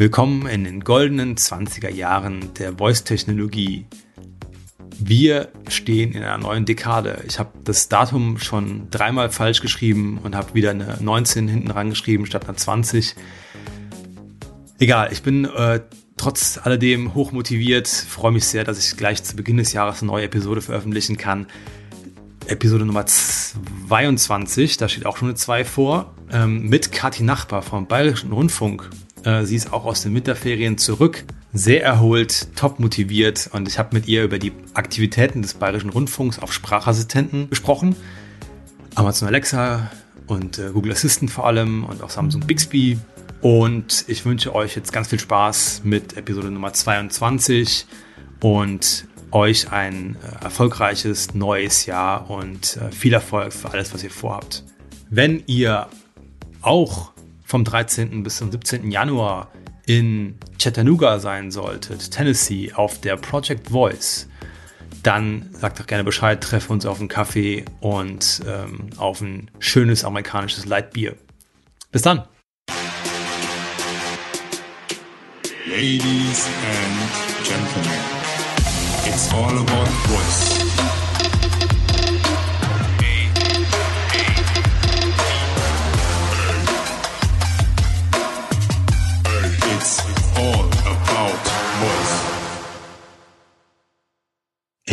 Willkommen in den goldenen 20er Jahren der Voice-Technologie. Wir stehen in einer neuen Dekade. Ich habe das Datum schon dreimal falsch geschrieben und habe wieder eine 19 hinten rangeschrieben statt einer 20. Egal, ich bin äh, trotz alledem hochmotiviert, freue mich sehr, dass ich gleich zu Beginn des Jahres eine neue Episode veröffentlichen kann. Episode Nummer 22, da steht auch schon eine 2 vor, ähm, mit Kathi Nachbar vom Bayerischen Rundfunk. Äh, sie ist auch aus den Winterferien zurück, sehr erholt, top motiviert und ich habe mit ihr über die Aktivitäten des Bayerischen Rundfunks auf Sprachassistenten gesprochen. Amazon Alexa und äh, Google Assistant vor allem und auch Samsung Bixby. Und ich wünsche euch jetzt ganz viel Spaß mit Episode Nummer 22 und euch ein äh, erfolgreiches neues Jahr und viel Erfolg für alles, was ihr vorhabt. Wenn ihr auch vom 13. bis zum 17. Januar in Chattanooga sein solltet, Tennessee, auf der Project Voice, dann sagt doch gerne Bescheid, treffen uns auf einen Kaffee und ähm, auf ein schönes amerikanisches Lightbier. Bis dann! Ladies and Gentlemen, it's all about voice.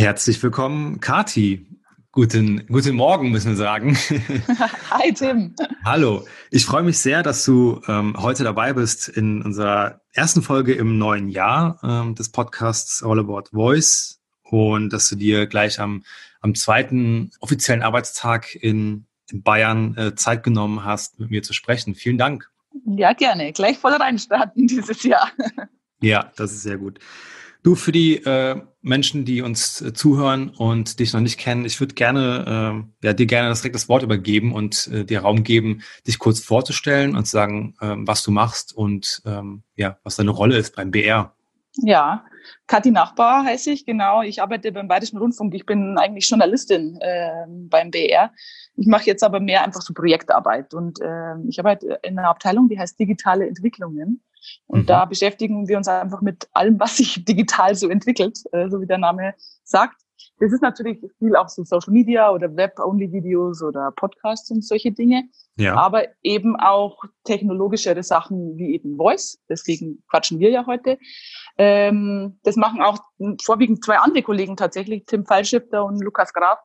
Herzlich willkommen, Kati. Guten, guten Morgen, müssen wir sagen. Hi, Tim. Hallo. Ich freue mich sehr, dass du ähm, heute dabei bist in unserer ersten Folge im neuen Jahr ähm, des Podcasts All About Voice und dass du dir gleich am, am zweiten offiziellen Arbeitstag in, in Bayern äh, Zeit genommen hast, mit mir zu sprechen. Vielen Dank. Ja, gerne. Gleich voll reinstarten dieses Jahr. Ja, das ist sehr gut. Du, für die äh, Menschen, die uns äh, zuhören und dich noch nicht kennen, ich würde gerne äh, ja, dir gerne das direkt das Wort übergeben und äh, dir Raum geben, dich kurz vorzustellen und zu sagen, ähm, was du machst und ähm, ja, was deine Rolle ist beim BR. Ja, Kathi Nachbar heiße ich, genau. Ich arbeite beim Bayerischen Rundfunk. Ich bin eigentlich Journalistin äh, beim BR. Ich mache jetzt aber mehr einfach so Projektarbeit und äh, ich arbeite in einer Abteilung, die heißt digitale Entwicklungen. Und mhm. da beschäftigen wir uns einfach mit allem, was sich digital so entwickelt, äh, so wie der Name sagt. Das ist natürlich viel auch so Social Media oder Web-Only-Videos oder Podcasts und solche Dinge. Ja. Aber eben auch technologischere Sachen wie eben Voice. Deswegen quatschen wir ja heute. Ähm, das machen auch vorwiegend zwei andere Kollegen tatsächlich, Tim Fallschifter und Lukas Graf.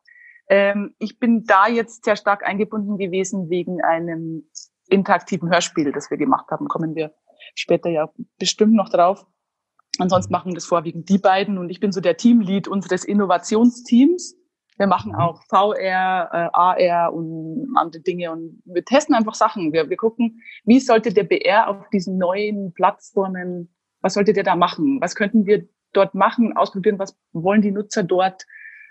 Ähm, ich bin da jetzt sehr stark eingebunden gewesen wegen einem interaktiven Hörspiel, das wir gemacht haben. Kommen wir später ja bestimmt noch drauf. Ansonsten mhm. machen das vorwiegend die beiden und ich bin so der Teamlead unseres Innovationsteams. Wir machen mhm. auch VR, äh, AR und andere Dinge und wir testen einfach Sachen. Wir, wir gucken, wie sollte der BR auf diesen neuen Plattformen, was sollte der da machen? Was könnten wir dort machen, ausprobieren, was wollen die Nutzer dort,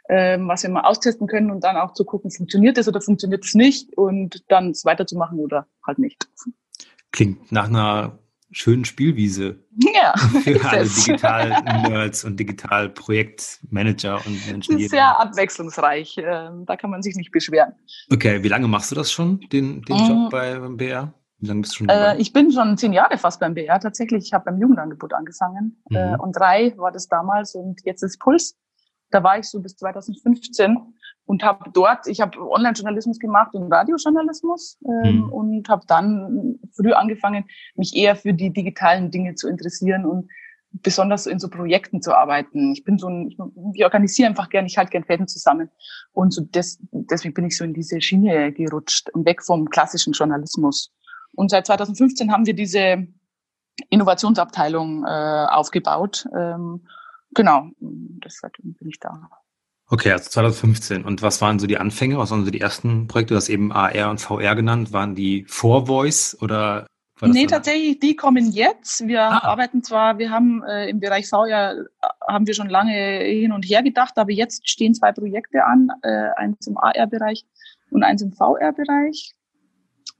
ähm, was wir mal austesten können und dann auch zu gucken, funktioniert das oder funktioniert es nicht und dann es weiterzumachen oder halt nicht. Klingt nach einer schönen Spielwiese ja, für alle Digital-Nerds und Digital-Projektmanager und Menschen. Das ist sehr abwechslungsreich. Ähm, da kann man sich nicht beschweren. Okay, wie lange machst du das schon, den, den Job bei, beim BR? Wie lange bist du schon äh, Ich bin schon zehn Jahre fast beim BR. Tatsächlich, ich habe beim Jugendangebot angefangen. Mhm. Äh, und drei war das damals und jetzt ist Puls. Da war ich so bis 2015 und habe dort, ich habe Online-Journalismus gemacht und Radiojournalismus ähm, mhm. und habe dann früh angefangen, mich eher für die digitalen Dinge zu interessieren und besonders in so Projekten zu arbeiten. Ich bin so ein, ich, ich organisiere einfach gern, ich halte gern Fäden zusammen und so des, deswegen bin ich so in diese Schiene gerutscht und weg vom klassischen Journalismus. Und seit 2015 haben wir diese Innovationsabteilung äh, aufgebaut. Ähm, genau, deshalb bin ich da. Okay, also 2015. Und was waren so die Anfänge? Was waren so die ersten Projekte? Du hast eben AR und VR genannt. Waren die vor Voice oder? Nee, tatsächlich, die kommen jetzt. Wir ah. arbeiten zwar, wir haben äh, im Bereich VR, äh, haben wir schon lange hin und her gedacht, aber jetzt stehen zwei Projekte an, äh, eins im AR-Bereich und eins im VR-Bereich.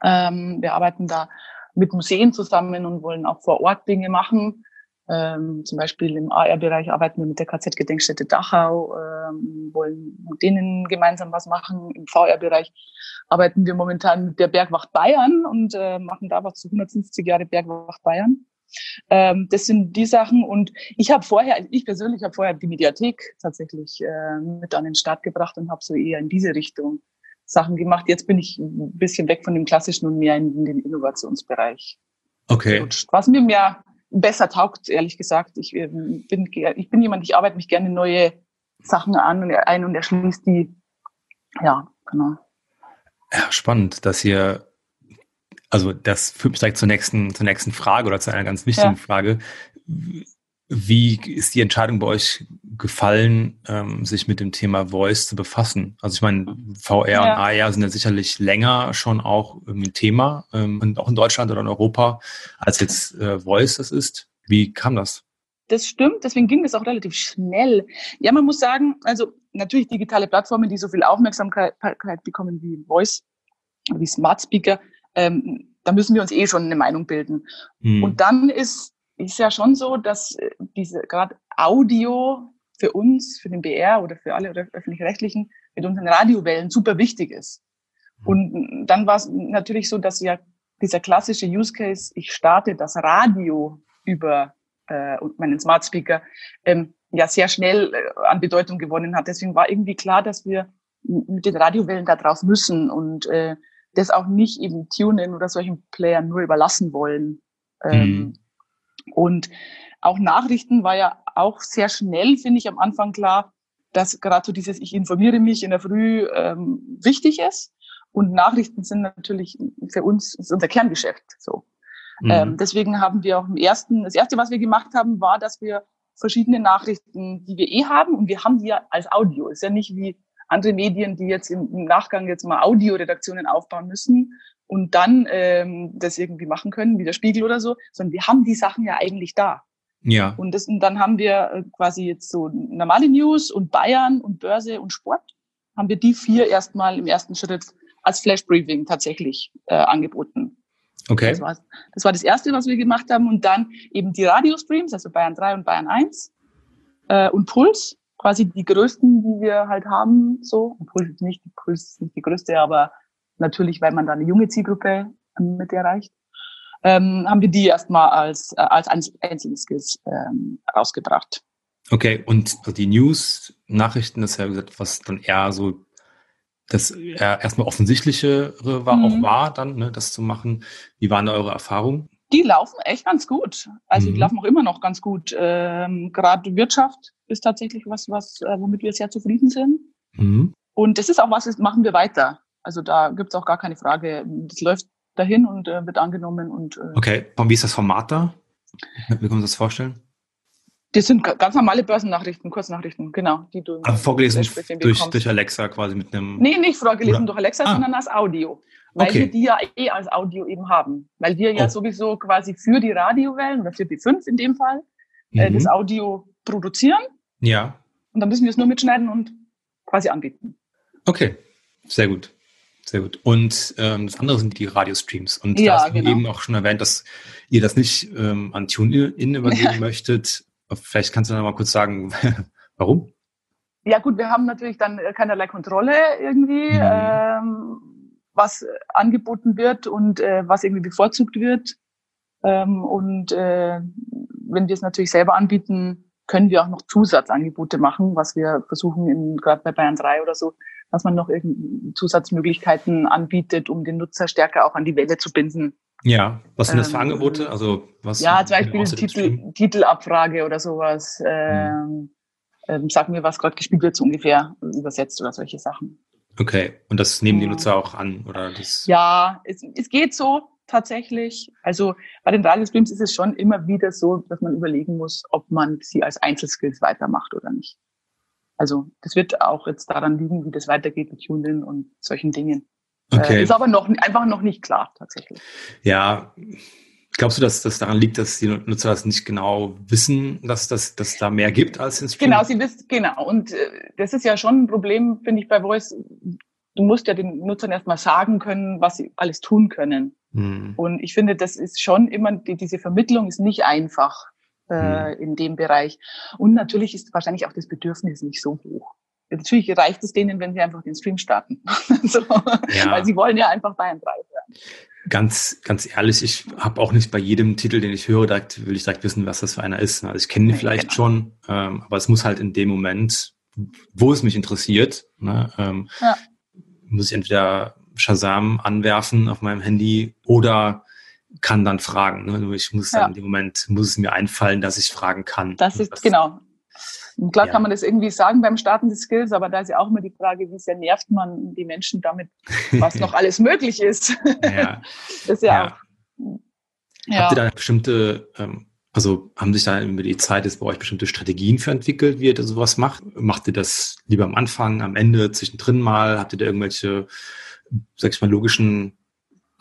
Ähm, wir arbeiten da mit Museen zusammen und wollen auch vor Ort Dinge machen. Ähm, zum Beispiel im AR-Bereich arbeiten wir mit der KZ-Gedenkstätte Dachau, ähm, wollen mit denen gemeinsam was machen. Im VR-Bereich arbeiten wir momentan mit der Bergwacht Bayern und äh, machen da was zu 150 Jahre Bergwacht Bayern. Ähm, das sind die Sachen und ich habe vorher, ich persönlich habe vorher die Mediathek tatsächlich äh, mit an den Start gebracht und habe so eher in diese Richtung Sachen gemacht. Jetzt bin ich ein bisschen weg von dem klassischen und mehr in den Innovationsbereich. Okay. Gerutscht. Was mir mehr besser taugt, ehrlich gesagt. Ich ähm, bin, ich bin jemand, ich arbeite mich gerne neue Sachen an und ein und erschließt die. Ja, genau. Ja, spannend, dass ihr, also das führt mich direkt zur nächsten, zur nächsten Frage oder zu einer ganz wichtigen ja. Frage. Wie ist die Entscheidung bei euch gefallen, ähm, sich mit dem Thema Voice zu befassen? Also ich meine, VR ja. und AR sind ja sicherlich länger schon auch ein Thema ähm, und auch in Deutschland oder in Europa, als jetzt äh, Voice das ist. Wie kam das? Das stimmt, deswegen ging es auch relativ schnell. Ja, man muss sagen, also natürlich digitale Plattformen, die so viel Aufmerksamkeit bekommen wie Voice, wie Smart Speaker, ähm, da müssen wir uns eh schon eine Meinung bilden. Hm. Und dann ist, ist ja schon so, dass äh, diese gerade Audio für uns, für den BR oder für alle öffentlich-rechtlichen mit unseren Radiowellen super wichtig ist. Hm. Und dann war es natürlich so, dass ja dieser klassische Use Case, ich starte das Radio über äh, meinen Smart Speaker, ähm, ja sehr schnell äh, an Bedeutung gewonnen hat. Deswegen war irgendwie klar, dass wir mit den Radiowellen da drauf müssen und äh, das auch nicht eben tunen oder solchen Playern nur überlassen wollen. Ähm, mhm. Und auch Nachrichten war ja auch sehr schnell, finde ich, am Anfang klar, dass gerade so dieses Ich informiere mich in der Früh ähm, wichtig ist. Und Nachrichten sind natürlich für uns ist unser Kerngeschäft. So. Mhm. Ähm, deswegen haben wir auch im ersten, das erste, was wir gemacht haben, war, dass wir verschiedene Nachrichten, die wir eh haben, und wir haben die ja als Audio. Ist ja nicht wie andere Medien, die jetzt im, im Nachgang jetzt mal Audioredaktionen aufbauen müssen und dann ähm, das irgendwie machen können, wie der Spiegel oder so, sondern wir haben die Sachen ja eigentlich da. Ja. Und, das, und dann haben wir äh, quasi jetzt so normale News und Bayern und Börse und Sport, haben wir die vier erstmal im ersten Schritt als Flash Briefing tatsächlich äh, angeboten. Okay. Das war, das war das erste, was wir gemacht haben. Und dann eben die Radiostreams, also Bayern 3 und Bayern 1 äh, und Puls, quasi die größten, die wir halt haben. So, und Puls ist nicht, Puls ist nicht die größte, aber natürlich, weil man da eine junge Zielgruppe mit erreicht, ähm, haben wir die erstmal als, äh, als einzelne Skills ähm, rausgebracht. Okay, und die News-Nachrichten ist ja gesagt, was dann eher so das erstmal offensichtliche war, mhm. auch war, dann ne, das zu machen. Wie waren da eure Erfahrungen? Die laufen echt ganz gut. Also mhm. die laufen auch immer noch ganz gut. Ähm, Gerade Wirtschaft ist tatsächlich was, was äh, womit wir sehr zufrieden sind. Mhm. Und das ist auch was, das machen wir weiter. Also da gibt es auch gar keine Frage. Das läuft dahin und äh, wird angenommen. Und, äh, okay, und wie ist das Format da? Wie kann man das vorstellen? Das sind ganz normale Börsennachrichten, Kurznachrichten, genau. Die du Aber vorgelesen durch, durch Alexa quasi mit einem. Nee, nicht vorgelesen oder? durch Alexa, ah. sondern als Audio. Weil okay. wir die ja eh als Audio eben haben. Weil wir ja oh. sowieso quasi für die Radiowellen oder für die fünf in dem Fall äh, mhm. das Audio produzieren. Ja. Und dann müssen wir es nur mitschneiden und quasi anbieten. Okay, sehr gut. Sehr gut. Und ähm, das andere sind die Radiostreams. Und ja, da hast du genau. eben auch schon erwähnt, dass ihr das nicht ähm, an TuneIn übergeben möchtet. Vielleicht kannst du noch mal kurz sagen, warum? Ja gut, wir haben natürlich dann keinerlei Kontrolle irgendwie, mhm. ähm, was angeboten wird und äh, was irgendwie bevorzugt wird. Ähm, und äh, wenn wir es natürlich selber anbieten, können wir auch noch Zusatzangebote machen, was wir versuchen, gerade bei Bayern 3 oder so, dass man noch irgendwie Zusatzmöglichkeiten anbietet, um den Nutzer stärker auch an die Welle zu binden. Ja, was sind das für ähm, Angebote? Also was? Ja, zum Beispiel Titel, Titelabfrage oder sowas. Mhm. Ähm, ähm, sag mir, was gerade gespielt wird, so ungefähr übersetzt oder solche Sachen. Okay, und das nehmen die Nutzer auch an, oder das? Ja, es, es geht so tatsächlich. Also bei den Radiostreams ist es schon immer wieder so, dass man überlegen muss, ob man sie als Einzelskills weitermacht oder nicht. Also das wird auch jetzt daran liegen, wie das weitergeht mit TuneIn und solchen Dingen. Okay. Äh, ist aber noch einfach noch nicht klar tatsächlich. Ja, glaubst du, dass das daran liegt, dass die Nutzer das nicht genau wissen, dass das dass da mehr gibt als in Stream? Genau, sie wissen genau. Und äh, das ist ja schon ein Problem, finde ich bei Voice. Du musst ja den Nutzern erstmal sagen können, was sie alles tun können. Hm. Und ich finde, das ist schon immer die, diese Vermittlung ist nicht einfach äh, hm. in dem Bereich. Und natürlich ist wahrscheinlich auch das Bedürfnis nicht so hoch. Natürlich reicht es denen, wenn sie einfach den Stream starten. so, ja. Weil sie wollen ja einfach Bayern 3 hören. ganz, ganz ehrlich, ich habe auch nicht bei jedem Titel, den ich höre, direkt, will ich direkt wissen, was das für einer ist. Also ich kenne ihn vielleicht genau. schon, ähm, aber es muss halt in dem Moment, wo es mich interessiert, ne, ähm, ja. muss ich entweder Shazam anwerfen auf meinem Handy oder kann dann fragen. Ne? Ich muss dann ja. in dem Moment, muss es mir einfallen, dass ich fragen kann. Das ist, das, genau. Und klar ja. kann man das irgendwie sagen beim Starten des Skills, aber da ist ja auch immer die Frage, wie sehr nervt man die Menschen damit, was noch alles möglich ist. Ja. das ist ja, ja. Auch, ja. Habt ihr da bestimmte, ähm, also haben sich da über die Zeit jetzt bei euch bestimmte Strategien für entwickelt, wie ihr sowas macht? Macht ihr das lieber am Anfang, am Ende, zwischendrin mal? Habt ihr da irgendwelche, sag ich mal, logischen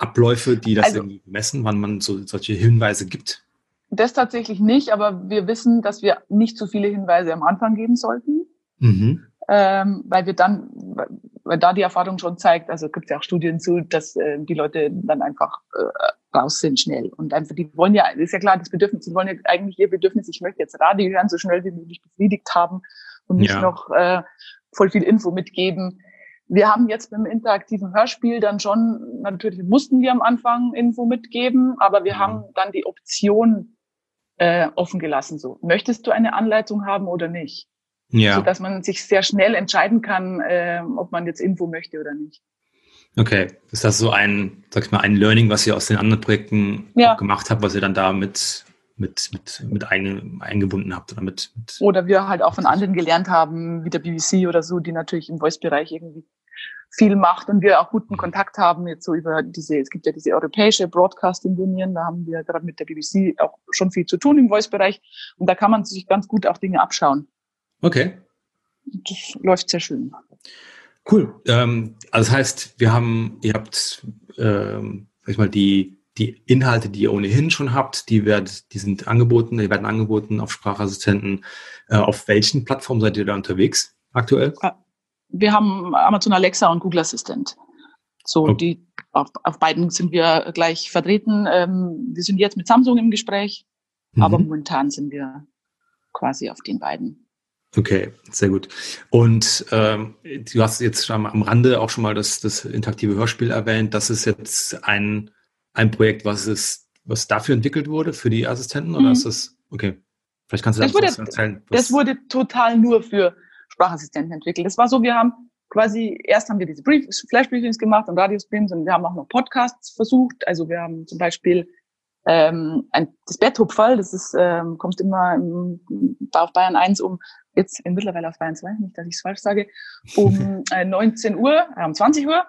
Abläufe, die das also, irgendwie messen, wann man so solche Hinweise gibt? Das tatsächlich nicht, aber wir wissen, dass wir nicht so viele Hinweise am Anfang geben sollten, mhm. ähm, weil wir dann, weil da die Erfahrung schon zeigt, also gibt es ja auch Studien zu, dass äh, die Leute dann einfach äh, raus sind schnell und einfach die wollen ja, ist ja klar, das Bedürfnis, die wollen ja eigentlich ihr Bedürfnis, ich möchte jetzt Radio hören, so schnell wie möglich befriedigt haben und nicht ja. noch äh, voll viel Info mitgeben. Wir haben jetzt beim interaktiven Hörspiel dann schon, natürlich mussten wir am Anfang Info mitgeben, aber wir mhm. haben dann die Option äh, offen gelassen. So, möchtest du eine Anleitung haben oder nicht? Ja. So dass man sich sehr schnell entscheiden kann, äh, ob man jetzt Info möchte oder nicht. Okay, ist das so ein, sag ich mal, ein Learning, was ihr aus den anderen Projekten ja. gemacht habt, was ihr dann da mit mit, mit, mit ein, eingebunden habt oder mit, mit Oder wir halt auch von anderen gelernt haben, wie der BBC oder so, die natürlich im Voice-Bereich irgendwie viel macht und wir auch guten Kontakt haben jetzt so über diese, es gibt ja diese europäische Broadcasting Union, da haben wir gerade mit der BBC auch schon viel zu tun im Voice-Bereich und da kann man sich ganz gut auch Dinge abschauen. Okay. Das läuft sehr schön. Cool. Ähm, also das heißt, wir haben, ihr habt, ähm, sag ich mal, die die Inhalte, die ihr ohnehin schon habt, die, werd, die sind angeboten, die werden angeboten auf Sprachassistenten. Äh, auf welchen Plattformen seid ihr da unterwegs aktuell? Ah, wir haben Amazon Alexa und Google Assistant. So, okay. die, auf, auf beiden sind wir gleich vertreten. Ähm, wir sind jetzt mit Samsung im Gespräch, mhm. aber momentan sind wir quasi auf den beiden. Okay, sehr gut. Und ähm, du hast jetzt schon am Rande auch schon mal das, das interaktive Hörspiel erwähnt. Das ist jetzt ein, ein Projekt, was ist, was dafür entwickelt wurde, für die Assistenten? Oder mhm. ist das, okay, vielleicht kannst du das, das erzählen. Was das wurde total nur für Sprachassistenten entwickelt. Das war so, wir haben quasi, erst haben wir diese Brief Flash-Briefings gemacht und Radiostreams und wir haben auch noch Podcasts versucht. Also wir haben zum Beispiel ähm, ein, das Betthupferl, das ist, ähm, kommt immer im, auf Bayern 1 um, jetzt in mittlerweile auf Bayern 2, nicht, dass ich es falsch sage, um äh, 19 Uhr, äh, um 20 Uhr,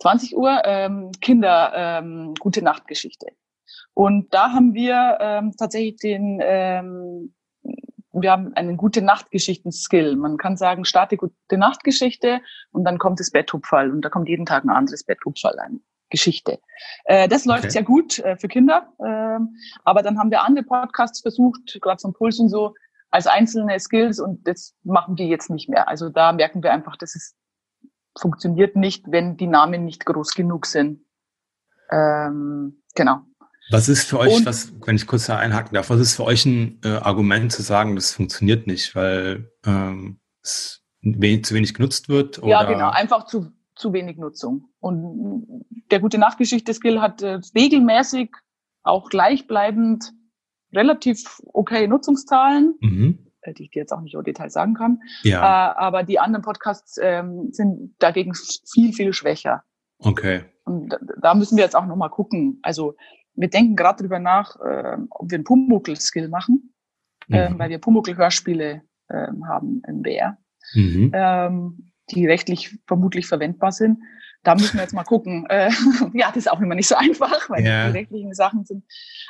20 Uhr, ähm, Kinder, ähm, gute Nachtgeschichte. Und da haben wir ähm, tatsächlich den ähm, wir haben einen gute Nachtgeschichten-Skill. Man kann sagen, starte gute Nachtgeschichte und dann kommt das Betthupferl und da kommt jeden Tag ein anderes Betthupferl ein. Geschichte. Äh, das läuft okay. sehr gut äh, für Kinder, äh, aber dann haben wir andere Podcasts versucht, gerade zum Puls und so, als einzelne Skills und das machen die jetzt nicht mehr. Also da merken wir einfach, dass es funktioniert nicht, wenn die Namen nicht groß genug sind. Ähm, genau. Was ist für euch, und, was, wenn ich kurz da einhaken darf, was ist für euch ein äh, Argument zu sagen, das funktioniert nicht, weil ähm, es wenig, zu wenig genutzt wird? Oder? Ja, genau, einfach zu, zu wenig Nutzung. Und der gute Nachtgeschichte-Skill hat äh, regelmäßig auch gleichbleibend relativ okay Nutzungszahlen, mhm. äh, die ich dir jetzt auch nicht im Detail sagen kann. Ja. Äh, aber die anderen Podcasts ähm, sind dagegen viel, viel schwächer. Okay. Und da müssen wir jetzt auch nochmal gucken. Also wir denken gerade drüber nach, äh, ob wir einen Pumuckl-Skill machen, mhm. äh, weil wir Pumuckl-Hörspiele äh, haben im BR, mhm. ähm, die rechtlich vermutlich verwendbar sind. Da müssen wir jetzt mal gucken. Äh, ja, das ist auch immer nicht so einfach, weil ja. die rechtlichen Sachen sind.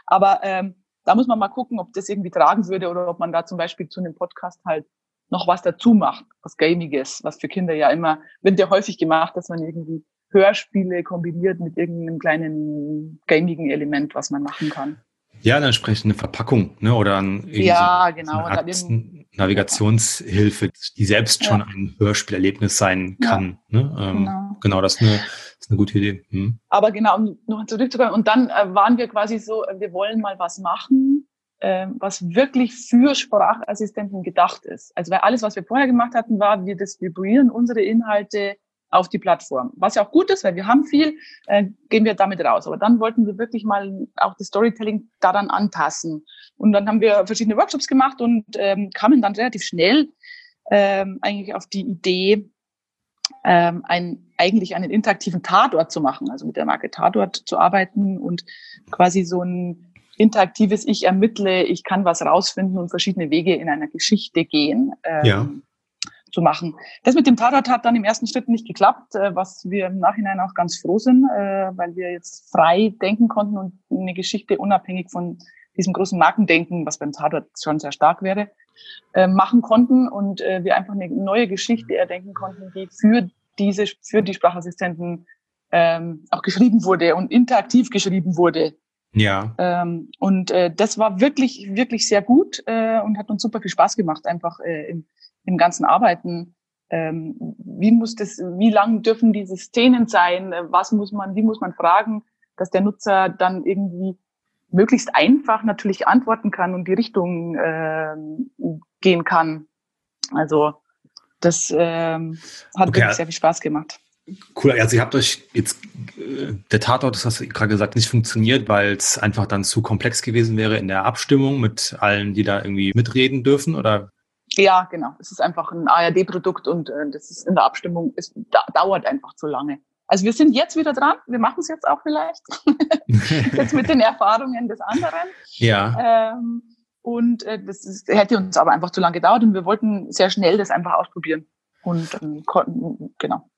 Aber ähm, da muss man mal gucken, ob das irgendwie tragen würde oder ob man da zum Beispiel zu einem Podcast halt noch was dazu macht, was Gamiges, was für Kinder ja immer, wird ja häufig gemacht, dass man irgendwie Hörspiele kombiniert mit irgendeinem kleinen gamigen Element, was man machen kann. Ja, eine entsprechende Verpackung, ne? Oder ein, ja, so, genau. eine Art Navigationshilfe, die selbst schon ein Hörspielerlebnis sein kann. Ja, ne? Ähm, genau. genau, das ist eine, das ist eine gute Idee. Hm. Aber genau, um noch zurückzukommen, und dann äh, waren wir quasi so, äh, wir wollen mal was machen, äh, was wirklich für Sprachassistenten gedacht ist. Also weil alles, was wir vorher gemacht hatten, war, wir distribuieren unsere Inhalte auf die Plattform. Was ja auch gut ist, weil wir haben viel, äh, gehen wir damit raus. Aber dann wollten wir wirklich mal auch das Storytelling daran anpassen. Und dann haben wir verschiedene Workshops gemacht und ähm, kamen dann relativ schnell ähm, eigentlich auf die Idee, ähm, ein, eigentlich einen interaktiven Tatort zu machen, also mit der Marke Tatort zu arbeiten und quasi so ein interaktives Ich ermittle, ich kann was rausfinden und verschiedene Wege in einer Geschichte gehen. Ähm, ja zu machen. Das mit dem Tatort hat dann im ersten Schritt nicht geklappt, äh, was wir im Nachhinein auch ganz froh sind, äh, weil wir jetzt frei denken konnten und eine Geschichte unabhängig von diesem großen Markendenken, was beim Tatort schon sehr stark wäre, äh, machen konnten und wir einfach eine neue Geschichte erdenken konnten, die für diese, für die Sprachassistenten ähm, auch geschrieben wurde und interaktiv geschrieben wurde. Ja. Ähm, und äh, das war wirklich, wirklich sehr gut äh, und hat uns super viel Spaß gemacht, einfach äh, im, im ganzen Arbeiten. Ähm, wie muss das, wie lang dürfen diese Szenen sein? Was muss man, wie muss man fragen, dass der Nutzer dann irgendwie möglichst einfach natürlich antworten kann und die Richtung äh, gehen kann. Also das ähm, hat okay. wirklich sehr viel Spaß gemacht. Cool, also ihr habt euch jetzt, äh, der Tatort, das hast du gerade gesagt, nicht funktioniert, weil es einfach dann zu komplex gewesen wäre in der Abstimmung mit allen, die da irgendwie mitreden dürfen, oder? Ja, genau. Es ist einfach ein ARD-Produkt und äh, das ist in der Abstimmung, es da, dauert einfach zu lange. Also wir sind jetzt wieder dran, wir machen es jetzt auch vielleicht, jetzt mit den Erfahrungen des anderen. Ja. Ähm, und äh, das ist, hätte uns aber einfach zu lange gedauert und wir wollten sehr schnell das einfach ausprobieren. Und ähm, konnten, genau.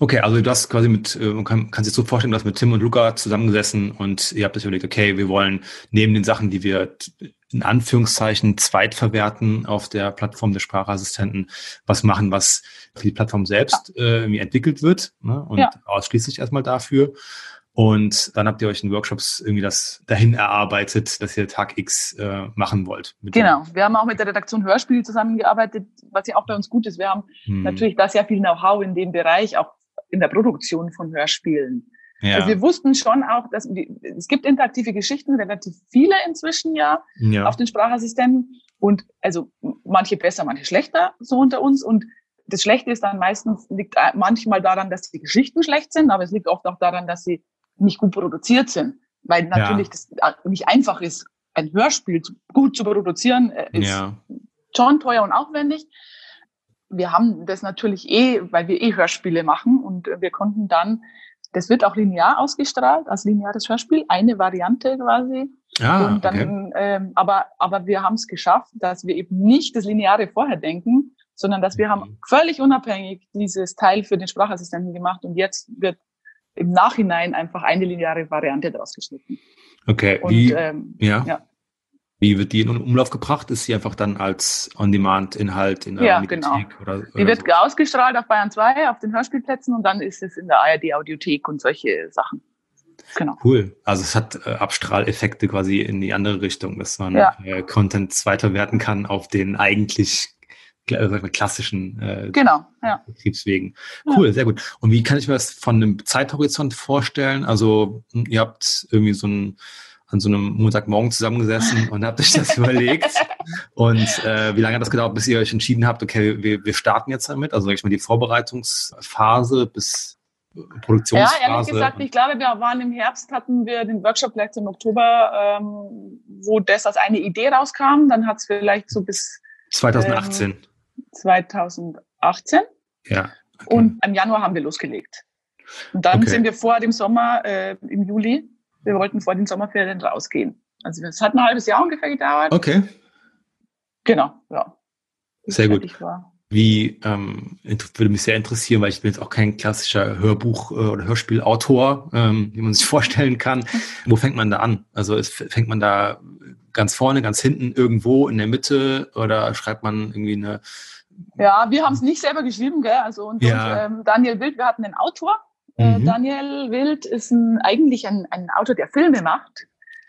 Okay, also du hast quasi mit, äh, man kann, kann sich so vorstellen, du hast mit Tim und Luca zusammengesessen und ihr habt euch überlegt, okay, wir wollen neben den Sachen, die wir in Anführungszeichen zweitverwerten auf der Plattform des Sprachassistenten, was machen, was für die Plattform selbst äh, irgendwie entwickelt wird ne? und ja. ausschließlich erstmal dafür. Und dann habt ihr euch in Workshops irgendwie das dahin erarbeitet, dass ihr Tag X äh, machen wollt. Genau. Wir haben auch mit der Redaktion Hörspiel zusammengearbeitet, was ja auch bei uns gut ist. Wir haben hm. natürlich da sehr viel Know-how in dem Bereich, auch in der Produktion von Hörspielen. Ja. Also wir wussten schon auch, dass es gibt interaktive Geschichten, relativ viele inzwischen ja, ja, auf den Sprachassistenten und also manche besser, manche schlechter so unter uns und das Schlechte ist dann meistens liegt manchmal daran, dass die Geschichten schlecht sind, aber es liegt oft auch daran, dass sie nicht gut produziert sind, weil natürlich ja. das nicht einfach ist, ein Hörspiel gut zu produzieren, äh, ist ja. schon teuer und aufwendig wir haben das natürlich eh, weil wir eh Hörspiele machen und wir konnten dann, das wird auch linear ausgestrahlt, als lineares Hörspiel, eine Variante quasi. Ah, und dann, okay. ähm, aber, aber wir haben es geschafft, dass wir eben nicht das Lineare vorher denken, sondern dass wir haben mhm. völlig unabhängig dieses Teil für den Sprachassistenten gemacht und jetzt wird im Nachhinein einfach eine lineare Variante daraus geschnitten. Okay, und, wie, ähm, ja. ja. Wie wird die in Umlauf gebracht? Ist sie einfach dann als On-Demand-Inhalt in der ja, Mediathek? Genau. Oder, oder die wird so? ausgestrahlt auf Bayern 2, auf den Hörspielplätzen und dann ist es in der ARD-Audiothek und solche Sachen. Genau. Cool. Also es hat äh, Abstrahleffekte quasi in die andere Richtung, dass man ja. äh, Content weiterwerten kann auf den eigentlich äh, klassischen äh, genau, ja. Betriebswegen. Cool, ja. sehr gut. Und wie kann ich mir das von einem Zeithorizont vorstellen? Also hm, ihr habt irgendwie so ein an so einem Montagmorgen zusammengesessen und habt euch das überlegt. Und äh, wie lange hat das gedauert, bis ihr euch entschieden habt, okay, wir, wir starten jetzt damit? Also sag ich mal, die Vorbereitungsphase bis Produktionsphase. Ja, ehrlich gesagt, ich glaube, wir waren im Herbst, hatten wir den Workshop vielleicht im Oktober, ähm, wo das als eine Idee rauskam. Dann hat es vielleicht so bis 2018. Ähm, 2018. Ja. Okay. Und im Januar haben wir losgelegt. Und dann okay. sind wir vor dem Sommer, äh, im Juli, wir wollten vor den Sommerferien rausgehen. Also es hat ein halbes Jahr ungefähr gedauert. Okay. Genau, ja. Sehr gut. Wie ähm, würde mich sehr interessieren, weil ich bin jetzt auch kein klassischer Hörbuch- äh, oder Hörspielautor, ähm, wie man sich vorstellen kann. Wo fängt man da an? Also ist, fängt man da ganz vorne, ganz hinten, irgendwo in der Mitte oder schreibt man irgendwie eine ja, wir haben es nicht selber geschrieben, gell? Also und, ja. und ähm, Daniel Wild, wir hatten einen Autor, mhm. Daniel Wild ist ein, eigentlich ein, ein Autor, der Filme macht,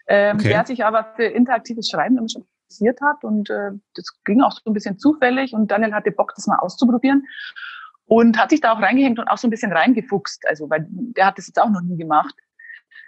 ähm, okay. der sich aber für interaktives Schreiben interessiert hat und äh, das ging auch so ein bisschen zufällig und Daniel hatte Bock, das mal auszuprobieren und hat sich da auch reingehängt und auch so ein bisschen reingefuchst, also weil der hat das jetzt auch noch nie gemacht.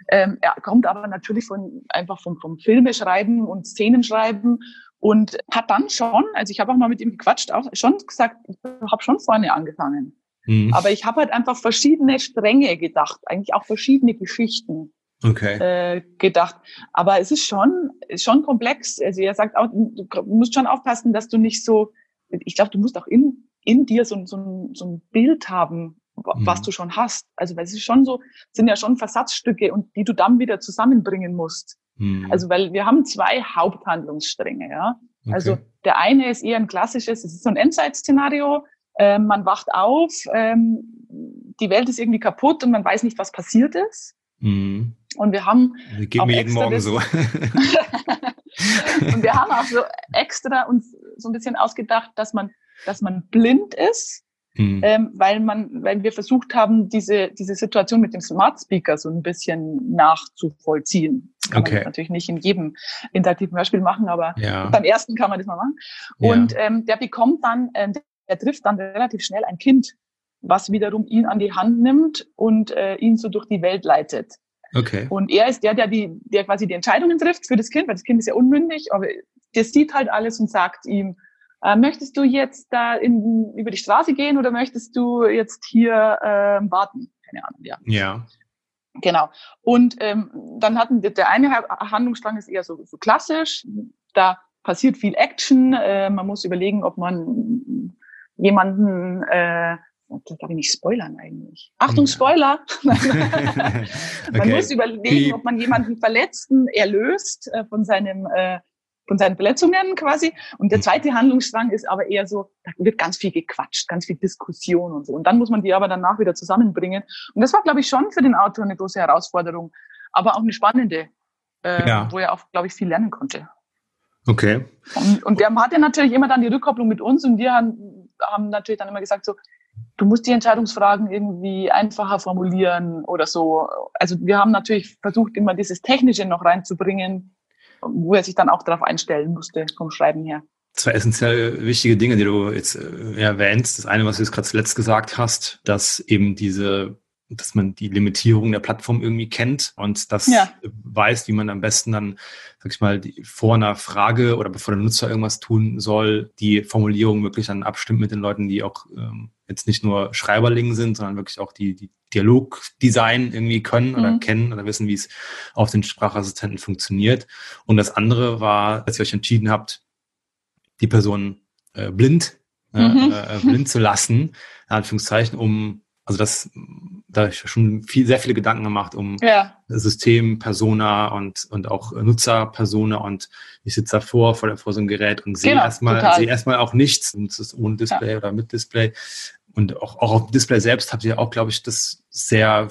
Ähm, er kommt aber natürlich von einfach vom, vom Filmeschreiben und Szenenschreiben und hat dann schon, also ich habe auch mal mit ihm gequatscht, auch schon gesagt, ich habe schon vorne angefangen. Mhm. Aber ich habe halt einfach verschiedene Stränge gedacht, eigentlich auch verschiedene Geschichten okay. äh, gedacht. Aber es ist schon, ist schon komplex. Also er sagt auch, du musst schon aufpassen, dass du nicht so, ich glaube, du musst auch in, in dir so, so, so ein Bild haben, was mhm. du schon hast. Also weil es ist schon so, sind ja schon Versatzstücke und die du dann wieder zusammenbringen musst. Mhm. Also weil wir haben zwei Haupthandlungsstränge, ja. Okay. Also der eine ist eher ein klassisches, es ist so ein Endzeit-Szenario. Ähm, man wacht auf, ähm, die Welt ist irgendwie kaputt und man weiß nicht, was passiert ist. Mhm. Und wir haben Geht mir jeden Morgen so. und wir haben auch so extra uns so ein bisschen ausgedacht, dass man, dass man blind ist, mhm. ähm, weil man, weil wir versucht haben, diese diese Situation mit dem Smart Speaker so ein bisschen nachzuvollziehen. Das kann okay. man natürlich nicht in jedem interaktiven Hörspiel machen, aber ja. beim ersten kann man das mal machen. Und ja. ähm, der bekommt dann, ähm, der trifft dann relativ schnell ein Kind was wiederum ihn an die Hand nimmt und äh, ihn so durch die Welt leitet. Okay. Und er ist der, der die, der quasi die Entscheidungen trifft für das Kind, weil das Kind ist ja unmündig, aber der sieht halt alles und sagt ihm, äh, möchtest du jetzt da in, über die Straße gehen oder möchtest du jetzt hier äh, warten? Keine Ahnung, ja. Ja. Genau. Und ähm, dann hatten wir, der eine Handlungsstrang ist eher so, so klassisch. Da passiert viel Action. Äh, man muss überlegen, ob man jemanden äh, das darf ich nicht spoilern eigentlich. Achtung, Spoiler! man okay. muss überlegen, ob man jemanden Verletzten erlöst äh, von seinem äh, von seinen Verletzungen quasi. Und der mhm. zweite Handlungsstrang ist aber eher so, da wird ganz viel gequatscht, ganz viel Diskussion und so. Und dann muss man die aber danach wieder zusammenbringen. Und das war, glaube ich, schon für den Autor eine große Herausforderung, aber auch eine spannende, äh, ja. wo er auch, glaube ich, viel lernen konnte. Okay. Und, und der hatte natürlich immer dann die Rückkopplung mit uns und wir haben, haben natürlich dann immer gesagt so, du musst die Entscheidungsfragen irgendwie einfacher formulieren oder so. Also wir haben natürlich versucht, immer dieses Technische noch reinzubringen, wo er sich dann auch darauf einstellen musste vom Schreiben her. Zwei essentiell wichtige Dinge, die du jetzt äh, erwähnst. Das eine, was du jetzt gerade zuletzt gesagt hast, dass eben diese dass man die Limitierung der Plattform irgendwie kennt und das ja. weiß, wie man am besten dann, sag ich mal, vor einer Frage oder bevor der Nutzer irgendwas tun soll, die Formulierung wirklich dann abstimmt mit den Leuten, die auch ähm, jetzt nicht nur Schreiberlingen sind, sondern wirklich auch die, die Dialogdesign irgendwie können oder mhm. kennen oder wissen, wie es auf den Sprachassistenten funktioniert. Und das andere war, dass ihr euch entschieden habt, die Person äh, blind, äh, mhm. äh, blind zu lassen, in Anführungszeichen, um also das, da habe ich schon viel, sehr viele Gedanken gemacht um ja. System, Persona und, und auch Nutzer-Persona und ich sitze davor vor, vor so einem Gerät und sehe genau, erstmal, sehe erstmal auch nichts und es ist ohne Display ja. oder mit Display. Und auch, auch auf dem Display selbst habt ihr auch, glaube ich, das sehr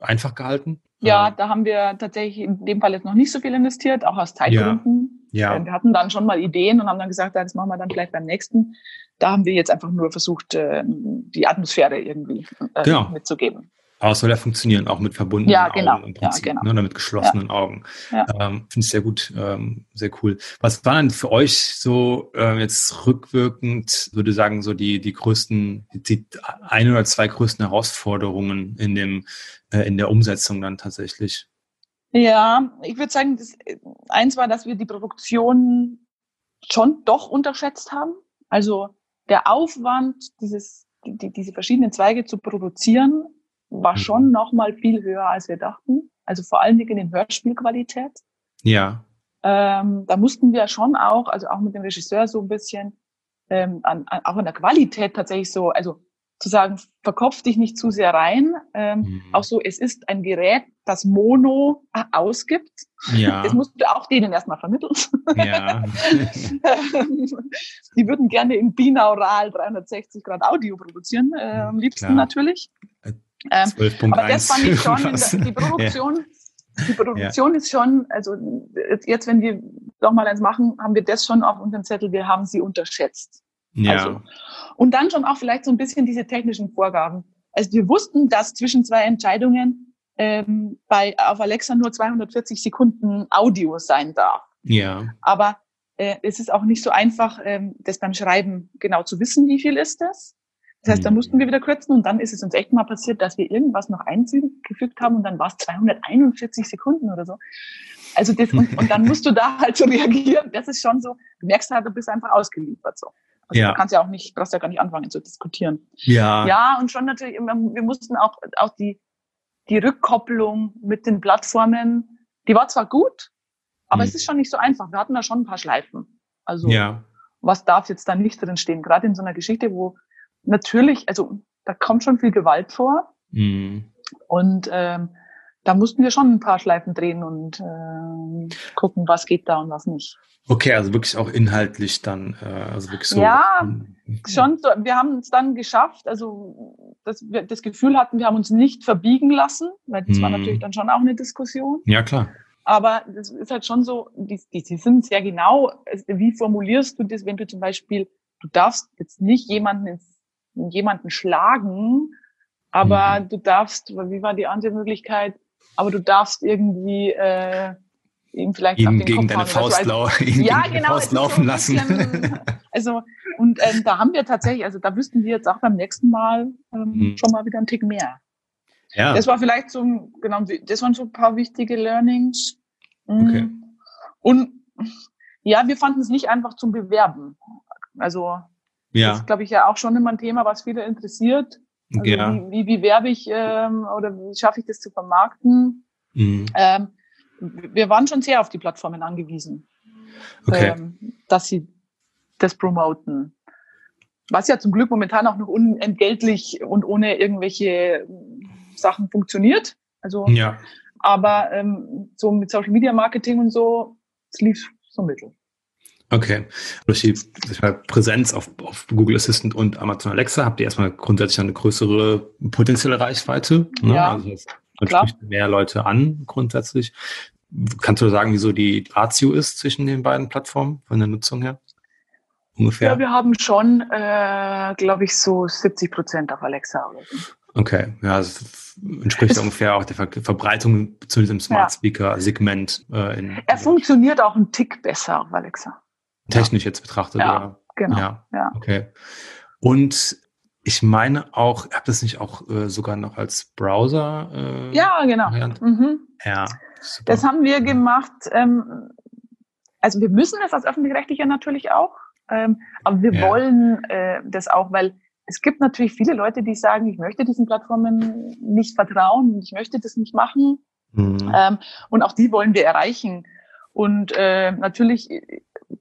einfach gehalten. Ja, da haben wir tatsächlich in dem Fall jetzt noch nicht so viel investiert, auch aus Zeitgründen. Ja. ja. Wir hatten dann schon mal Ideen und haben dann gesagt, das machen wir dann vielleicht beim nächsten. Da haben wir jetzt einfach nur versucht, äh, die Atmosphäre irgendwie äh, genau. mitzugeben. Aber es soll ja funktionieren, auch mit verbundenen ja, genau. Augen im Prinzip, ja, genau. ne, oder mit geschlossenen ja. Augen. Ja. Ähm, Finde ich sehr gut, ähm, sehr cool. Was waren denn für euch so äh, jetzt rückwirkend, würde sagen, so die, die größten, die ein oder zwei größten Herausforderungen in dem, äh, in der Umsetzung dann tatsächlich? Ja, ich würde sagen, das, eins war, dass wir die Produktion schon doch unterschätzt haben. Also der Aufwand, dieses, die, diese verschiedenen Zweige zu produzieren, war mhm. schon noch mal viel höher, als wir dachten. Also vor allen Dingen in Hörspielqualität. Ja. Ähm, da mussten wir schon auch, also auch mit dem Regisseur so ein bisschen, ähm, an, an, auch an der Qualität tatsächlich so, also zu sagen, verkopf dich nicht zu sehr rein. Ähm, mhm. Auch so, es ist ein Gerät, das Mono äh, ausgibt. Ja. Das musst du auch denen erstmal vermitteln. Ja. Die würden gerne in binaural 360 Grad Audio produzieren, äh, am liebsten Klar. natürlich. Äh, ähm, aber das fand ich schon, der, die Produktion, ja. die Produktion ja. ist schon, also jetzt, wenn wir doch mal eins machen, haben wir das schon auf unserem Zettel, wir haben sie unterschätzt. Ja. Also, und dann schon auch vielleicht so ein bisschen diese technischen Vorgaben. Also wir wussten, dass zwischen zwei Entscheidungen ähm, bei auf Alexa nur 240 Sekunden Audio sein darf. Ja. Aber äh, es ist auch nicht so einfach, ähm, das beim Schreiben genau zu wissen, wie viel ist das. Das heißt, da mussten wir wieder kürzen und dann ist es uns echt mal passiert, dass wir irgendwas noch eingefügt haben und dann war es 241 Sekunden oder so. Also das, und, und dann musst du da halt so reagieren. Das ist schon so, du merkst halt, du bist einfach ausgeliefert so. Also Ja. du kannst ja auch nicht, brauchst ja gar nicht anfangen zu diskutieren. Ja. Ja, und schon natürlich, wir mussten auch, auch die, die Rückkopplung mit den Plattformen, die war zwar gut, aber Hm. es ist schon nicht so einfach. Wir hatten da schon ein paar Schleifen. Also Ja. was darf jetzt da nicht drin stehen? Gerade in so einer Geschichte, wo natürlich, also da kommt schon viel Gewalt vor Mhm. und ähm, da mussten wir schon ein paar Schleifen drehen und ähm, gucken, was geht da und was nicht. Okay, also wirklich auch inhaltlich dann, äh, also wirklich so. Ja, Mhm. Schon, so, wir haben es dann geschafft, also dass wir das Gefühl hatten, wir haben uns nicht verbiegen lassen, weil das war Hm. natürlich dann schon auch eine Diskussion. Ja, klar. Aber das ist halt schon so, die, die, die sind sehr genau, wie formulierst du das, wenn du zum Beispiel, du darfst jetzt nicht jemanden jemanden schlagen, aber Mhm. du darfst, wie war die andere Möglichkeit, aber du darfst irgendwie äh, ihm vielleicht Ihn den gegen deine. Faust, Also, ihn ja, gegen genau. Faust laufen lassen. bisschen, also, und ähm, da haben wir tatsächlich, also da wüssten wir jetzt auch beim nächsten Mal ähm, Mhm. schon mal wieder einen Tick mehr. ja. Das war vielleicht so, ein- genau, das waren so ein paar wichtige Learnings. Mhm. Okay. Und ja, wir fanden es nicht einfach zum Bewerben. Also das ja. ist, glaube ich, ja auch schon immer ein Thema, was viele interessiert. Also ja. wie, wie, wie werbe ich ähm, oder wie schaffe ich das zu vermarkten? Mhm. Ähm, wir waren schon sehr auf die Plattformen angewiesen Okay. ähm, dass sie das promoten. Was ja zum Glück momentan auch noch unentgeltlich und ohne irgendwelche Sachen funktioniert. Also, ja. aber ähm, so mit Social Media Marketing und so, es lief so mittel. Okay. Durch die Präsenz auf, auf Google Assistant und Amazon Alexa habt ihr erstmal grundsätzlich eine größere potenzielle Reichweite. Ne? Ja, also das, spricht mehr Leute an grundsätzlich. Kannst du sagen, wieso die Ratio ist zwischen den beiden Plattformen von der Nutzung her? Ungefähr. Ja, wir haben schon, äh, glaube ich, so 70 Prozent auf Alexa oder so. Okay, ja, das entspricht Es- ungefähr auch der Ver Verbreitung zu diesem Smart. Speaker Segment äh, in Er funktioniert auch einen Tick besser auf Alexa. Technisch jetzt betrachtet. Ja, oder? Genau. Ja, Ja. okay. Und ich meine auch, ihr habt das nicht auch äh, sogar noch als Browser? Äh, Ja, genau. Mhm. Ja, super. Das haben wir gemacht. Ähm, also wir müssen es als öffentlich-rechtlicher natürlich auch, ähm, aber wir Ja. wollen äh, das auch, weil es gibt natürlich viele Leute, die sagen, ich möchte diesen Plattformen nicht vertrauen, ich möchte das nicht machen. Mhm. Ähm, und auch die wollen wir erreichen. Und äh, natürlich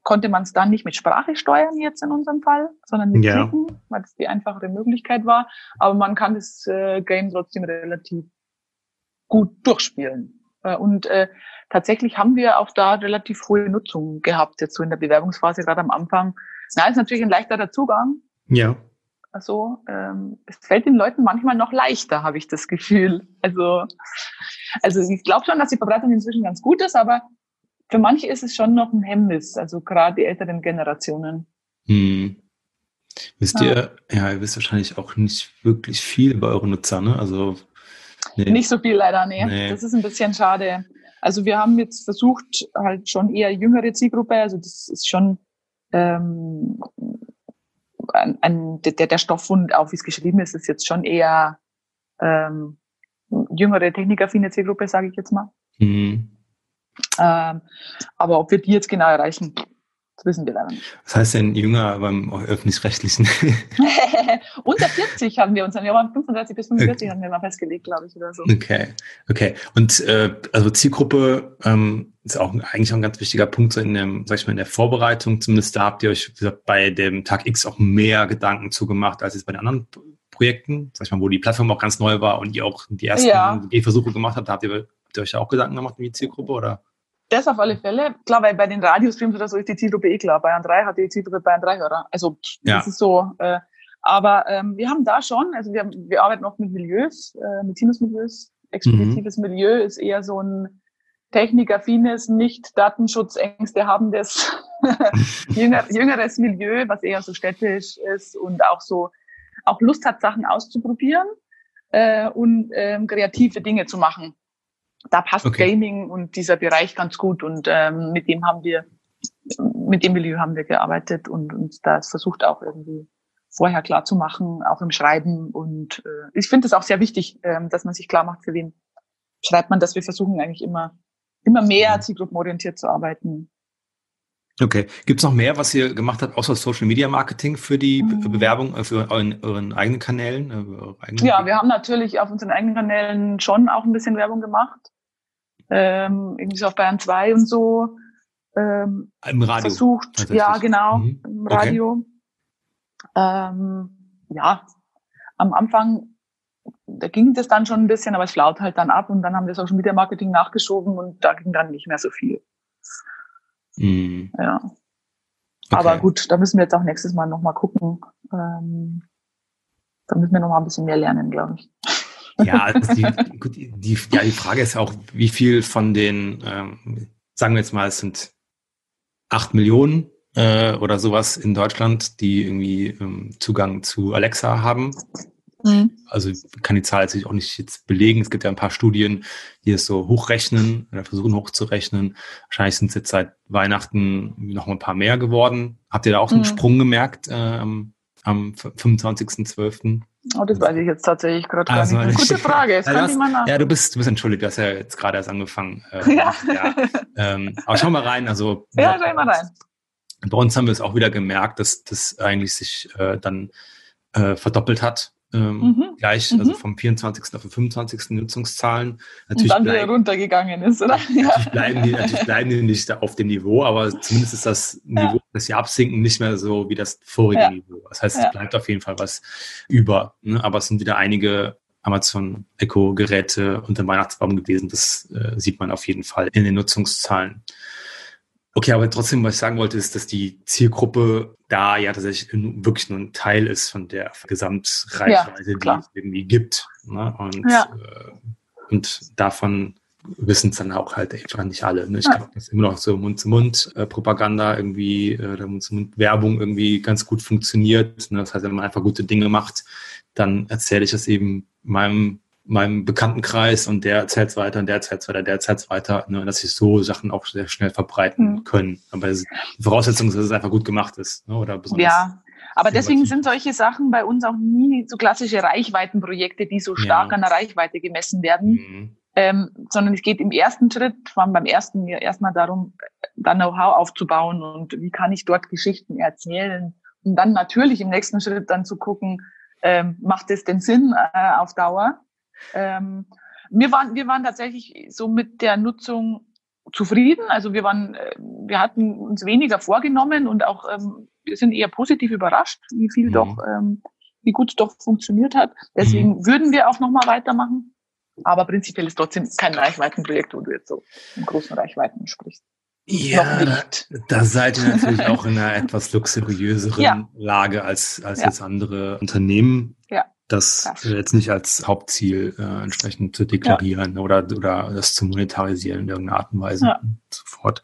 konnte man es dann nicht mit Sprache steuern jetzt in unserem Fall, sondern mit Ja. Klicken, weil das die einfachere Möglichkeit war. Aber man kann das äh, Game trotzdem relativ gut durchspielen. Äh, und äh, tatsächlich haben wir auch da relativ hohe Nutzung gehabt, jetzt so in der Bewerbungsphase, gerade am Anfang. Na, ist natürlich ein leichterer Zugang. ja. Also ähm, es fällt den Leuten manchmal noch leichter, habe ich das Gefühl. Also, also ich glaube schon, dass die Verbreitung inzwischen ganz gut ist, aber für manche ist es schon noch ein Hemmnis, also gerade die älteren Generationen. Hm. Wisst Ja. ihr, ja, ihr wisst wahrscheinlich auch nicht wirklich viel über eure Nutzer, ne? Also nee. Nicht so viel leider, nee. Nee. Das ist ein bisschen schade. Also wir haben jetzt versucht, halt schon eher jüngere Zielgruppe, also das ist schon ähm, ein, ein, der, der Stoff und auch wie es geschrieben ist, ist jetzt schon eher ähm, jüngere technikaffine Zielgruppe, sage ich jetzt mal. Hm. Ähm, aber ob wir die jetzt genau erreichen, das wissen wir leider nicht. Was heißt denn jünger beim öffentlich-rechtlichen? Unter 40 haben wir uns, wir waren 35 bis 45 haben wir mal festgelegt, glaube ich, oder so. Okay, okay. Und äh, also Zielgruppe ähm, ist auch eigentlich auch ein ganz wichtiger Punkt so in dem, sag ich mal, in der Vorbereitung. Zumindest da habt ihr euch gesagt, bei dem Tag X auch mehr Gedanken zugemacht als jetzt bei den anderen Projekten, sag ich mal, wo die Plattform auch ganz neu war und ihr auch die ersten Ja. Gehversuche gemacht habt. Habt ihr, habt ihr euch da auch Gedanken gemacht um die Zielgruppe oder? Das auf alle Fälle. Klar, weil bei den Radiostreams oder so ist die Zielgruppe eh klar. Bayern 3 hat die Zielgruppe Bayern 3 Hörer. Also Ja. das ist so. Äh, aber ähm, wir haben da schon, also wir, haben- wir arbeiten auch mit Milieus, äh, mit Sinusmilieus. Expeditives Milieu ist eher so ein technikaffines, nicht Datenschutzängste habendes jünger, jüngeres Milieu, was eher so städtisch ist und auch so auch Lust hat, Sachen auszuprobieren äh, und ähm, kreative Dinge zu machen. Da passt Okay. Gaming und dieser Bereich ganz gut und ähm, mit dem haben wir, mit dem Milieu haben wir gearbeitet und uns das versucht auch irgendwie vorher klar zu machen, auch im Schreiben und äh, ich finde es auch sehr wichtig, ähm, dass man sich klar macht, für wen schreibt man das. Wir versuchen eigentlich immer immer mehr Mhm. zielgruppenorientiert zu arbeiten. Okay. Gibt es noch mehr, was ihr gemacht habt, außer Social Media Marketing für die mhm. Bewerbung, äh, für euren, euren eigenen Kanälen? Äh, eigenen ja, wir haben natürlich auf unseren eigenen Kanälen schon auch ein bisschen Werbung gemacht. Ähm, irgendwie so auf Bayern 2 und so. Ähm, Im Radio. Versucht, ja, genau, mhm. im Radio. Okay. Ähm, ja, am Anfang, da ging das dann schon ein bisschen, aber es flaut halt dann ab und dann haben wir Social Media Marketing nachgeschoben und da ging dann nicht mehr so viel. Mhm. Ja. Okay. Aber gut, da müssen wir jetzt auch nächstes Mal nochmal gucken. Ähm, da müssen wir nochmal ein bisschen mehr lernen, glaube ich. Ja, also die, gut, die, ja, die Frage ist auch, wie viel von den, ähm, sagen wir jetzt mal, es sind acht Millionen äh, oder sowas in Deutschland, die irgendwie ähm, Zugang zu Alexa haben. Mhm. Also kann die Zahl jetzt auch nicht jetzt belegen. Es gibt ja ein paar Studien, die es so hochrechnen oder versuchen hochzurechnen. Wahrscheinlich sind es jetzt seit Weihnachten noch ein paar mehr geworden. Habt ihr da auch mhm. einen Sprung gemerkt äh, am, am 25.12.? Oh, das weiß ich jetzt tatsächlich gerade also, gar nicht. Gute Frage. Jetzt ja, hast, mal ja, du bist, du bist entschuldigt, du hast ja jetzt gerade erst angefangen. Äh, ja. ja. Ähm, aber schau mal rein. Also, ja, schau mal rein. Bei uns haben wir es auch wieder gemerkt, dass das eigentlich sich äh, dann äh, verdoppelt hat ähm, mhm. gleich, also mhm. vom 24. auf den 25. Nutzungszahlen. Natürlich und dann wieder runtergegangen ist, oder? Natürlich, bleiben die, natürlich bleiben die nicht auf dem Niveau, aber zumindest ist das Niveau, ja. dass sie absinken, nicht mehr so wie das vorige ja. Niveau. Das heißt, es bleibt auf jeden Fall was über. Ne? Aber es sind wieder einige Amazon Echo Geräte unter dem Weihnachtsbaum gewesen. Das äh, sieht man auf jeden Fall in den Nutzungszahlen. Okay, aber trotzdem, was ich sagen wollte, ist, dass die Zielgruppe da ja tatsächlich wirklich nur ein Teil ist von der Gesamtreichweite, ja, die es irgendwie gibt. Ne? Und, ja. äh, und davon wissen es dann auch halt einfach nicht alle. Ne? Ich ja. glaube, dass immer noch so Mund-zu-Mund-Propaganda äh, irgendwie, äh, Mund-zu-Mund-Werbung irgendwie ganz gut funktioniert. Ne? Das heißt, wenn man einfach gute Dinge macht, dann erzähle ich das eben meinem meinem Bekanntenkreis und der erzählt es weiter und der erzählt es weiter, der erzählt es weiter, ne, dass sich so Sachen auch sehr schnell verbreiten mhm. können. Aber die Voraussetzung ist, dass es einfach gut gemacht ist. Ne, oder besonders ja, aber deswegen sind solche Sachen bei uns auch nie so klassische Reichweitenprojekte, die so stark ja. an der Reichweite gemessen werden. Mhm. Ähm, sondern es geht im ersten Schritt, vor allem beim ersten erstmal darum, da Know-how aufzubauen und wie kann ich dort Geschichten erzählen. Und dann natürlich im nächsten Schritt dann zu gucken, ähm, macht es denn Sinn äh, auf Dauer? Ähm, wir waren, wir waren tatsächlich so mit der Nutzung zufrieden. Also wir waren, äh, wir hatten uns weniger vorgenommen und auch ähm, wir sind eher positiv überrascht, wie viel mhm. doch, ähm, wie gut es doch funktioniert hat. Deswegen mhm. würden wir auch nochmal weitermachen. Aber prinzipiell ist trotzdem kein Reichweitenprojekt, wo du jetzt so in großen Reichweiten sprichst. Ja, da, da, seid ihr natürlich auch in einer etwas luxuriöseren ja. Lage als, als ja. jetzt andere Unternehmen. Ja das Krass. jetzt nicht als Hauptziel äh, entsprechend zu deklarieren ja. oder, oder das zu monetarisieren in irgendeiner Art und Weise ja. sofort.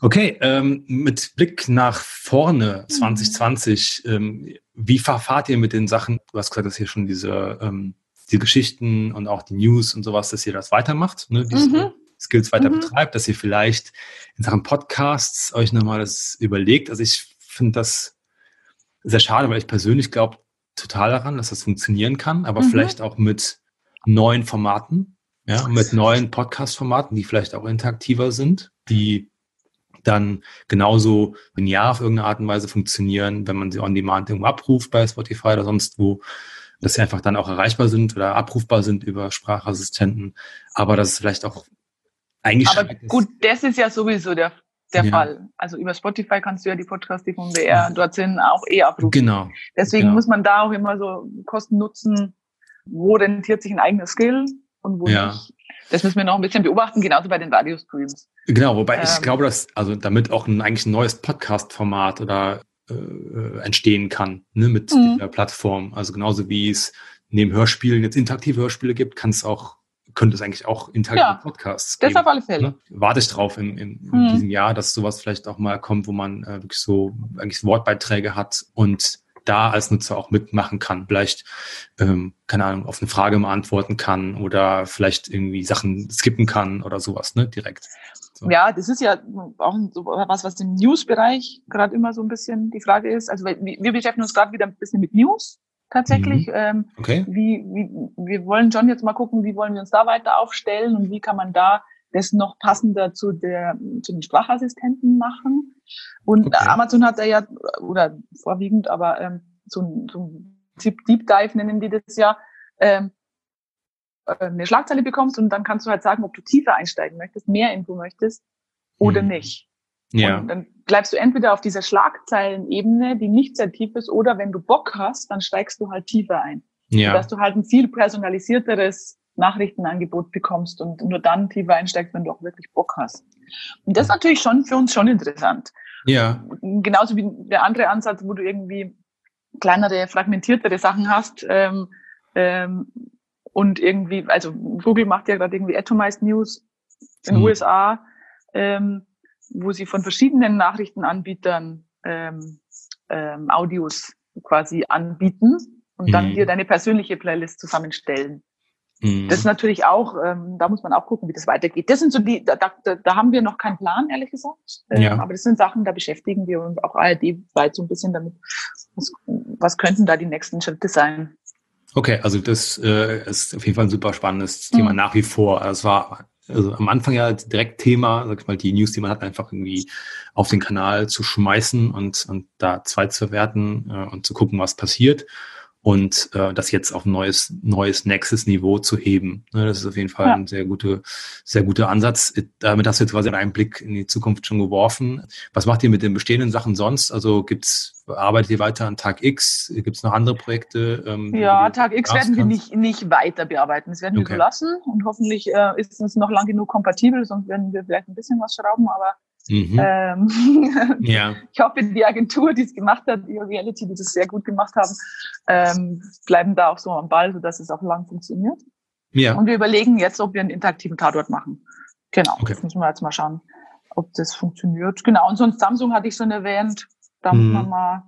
Okay, ähm, mit Blick nach vorne 2020, mhm. ähm, wie verfahrt ihr mit den Sachen? Du hast gesagt, dass ihr schon diese ähm, die Geschichten und auch die News und sowas, dass ihr das weitermacht, ne? diese mhm. Skills weiter mhm. betreibt, dass ihr vielleicht in Sachen Podcasts euch nochmal das überlegt. Also ich finde das sehr schade, weil ich persönlich glaube, total daran, dass das funktionieren kann, aber mhm. vielleicht auch mit neuen Formaten, ja, mit neuen Podcast-Formaten, die vielleicht auch interaktiver sind, die dann genauso linear auf irgendeine Art und Weise funktionieren, wenn man sie on demand irgendwo abruft bei Spotify oder sonst wo, dass sie einfach dann auch erreichbar sind oder abrufbar sind über Sprachassistenten, aber dass es vielleicht auch eigentlich. Aber gut, das ist ja sowieso der der ja. Fall. Also über Spotify kannst du ja die Podcasts, die vom BR dort sind, auch eh abrufen. Genau. Deswegen genau. muss man da auch immer so Kosten nutzen, wo rentiert sich ein eigener Skill und wo ja. nicht. Das müssen wir noch ein bisschen beobachten, genauso bei den Radiostreams. Genau, wobei ähm, ich glaube, dass also damit auch ein eigentlich ein neues Podcast-Format oder äh, entstehen kann, ne, mit mhm. dieser Plattform. Also genauso wie es neben Hörspielen jetzt interaktive Hörspiele gibt, kann es auch könnte es eigentlich auch interaktive ja, Podcasts geben. Das auf alle Fälle. Ne? Warte ich drauf in, in, in hm. diesem Jahr, dass sowas vielleicht auch mal kommt, wo man äh, wirklich so eigentlich Wortbeiträge hat und da als Nutzer auch mitmachen kann. Vielleicht, ähm, keine Ahnung, auf eine Frage mal antworten kann oder vielleicht irgendwie Sachen skippen kann oder sowas, ne, direkt. So. Ja, das ist ja auch so was, was im News-Bereich gerade immer so ein bisschen die Frage ist. Also wir beschäftigen uns gerade wieder ein bisschen mit News tatsächlich. Mhm. Ähm, okay. Wie, wie, wir wollen schon jetzt mal gucken, wie wollen wir uns da weiter aufstellen und wie kann man da das noch passender zu der zu den Sprachassistenten machen. Und Okay. Amazon hat da ja oder vorwiegend, aber ähm, so ein, so ein Deep Deep Dive nennen die das ja. Ähm, äh, eine Schlagzeile bekommst und dann kannst du halt sagen, ob du tiefer einsteigen möchtest, mehr Info möchtest oder Mhm. nicht. Ja. Und dann bleibst du entweder auf dieser Schlagzeilenebene, die nicht sehr tief ist, oder wenn du Bock hast, dann steigst du halt tiefer ein. Ja. Dass du halt ein viel personalisierteres Nachrichtenangebot bekommst und nur dann tiefer einsteigst, wenn du auch wirklich Bock hast. Und das ist natürlich schon für uns schon interessant. Ja. Genauso wie der andere Ansatz, wo du irgendwie kleinere, fragmentiertere Sachen hast. Ähm, ähm, und irgendwie, also Google macht ja gerade irgendwie Atomized News in den Mhm. USA, ähm, wo sie von verschiedenen Nachrichtenanbietern ähm, ähm, Audios quasi anbieten und dann Mhm. dir deine persönliche Playlist zusammenstellen. Mhm. Das ist natürlich auch, ähm, da muss man auch gucken, wie das weitergeht. Das sind so die, da, da, da haben wir noch keinen Plan, ehrlich gesagt. Ähm, Ja. Aber das sind Sachen, da beschäftigen wir uns auch ARD weit so ein bisschen damit. Was, was könnten da die nächsten Schritte sein? Okay, also das äh, ist auf jeden Fall ein super spannendes Thema Mhm. nach wie vor. Es war also am Anfang ja direkt Thema, sag ich mal, die News, die man hat, einfach irgendwie auf den Kanal zu schmeißen und, und da zweit zu verwerten äh, und zu gucken, was passiert und äh, das jetzt auf ein neues, neues nächstes Niveau zu heben. Ne, das ist auf jeden Fall Ja. ein sehr guter, sehr guter Ansatz. Damit hast du jetzt quasi einen Blick in die Zukunft schon geworfen. Was macht ihr mit den bestehenden Sachen sonst? Also gibt's, arbeitet ihr weiter an Tag X? Gibt's noch andere Projekte? ähm, Ja, Tag X werden wir kannst? nicht, nicht weiter bearbeiten. Das werden wir Okay. so lassen und hoffentlich äh, ist es noch lang genug kompatibel, sonst werden wir vielleicht ein bisschen was schrauben, aber Mhm. ähm, ja, ich hoffe, die Agentur, die es gemacht hat, die Reality, die das sehr gut gemacht haben, ähm, bleiben da auch so am Ball, sodass es auch lang funktioniert. ja, Und wir überlegen jetzt, ob wir einen interaktiven Tatort machen. Genau, Okay. das müssen wir jetzt mal schauen, ob das funktioniert. Genau, und sonst Samsung hatte ich schon erwähnt. Da muss Mhm. man mal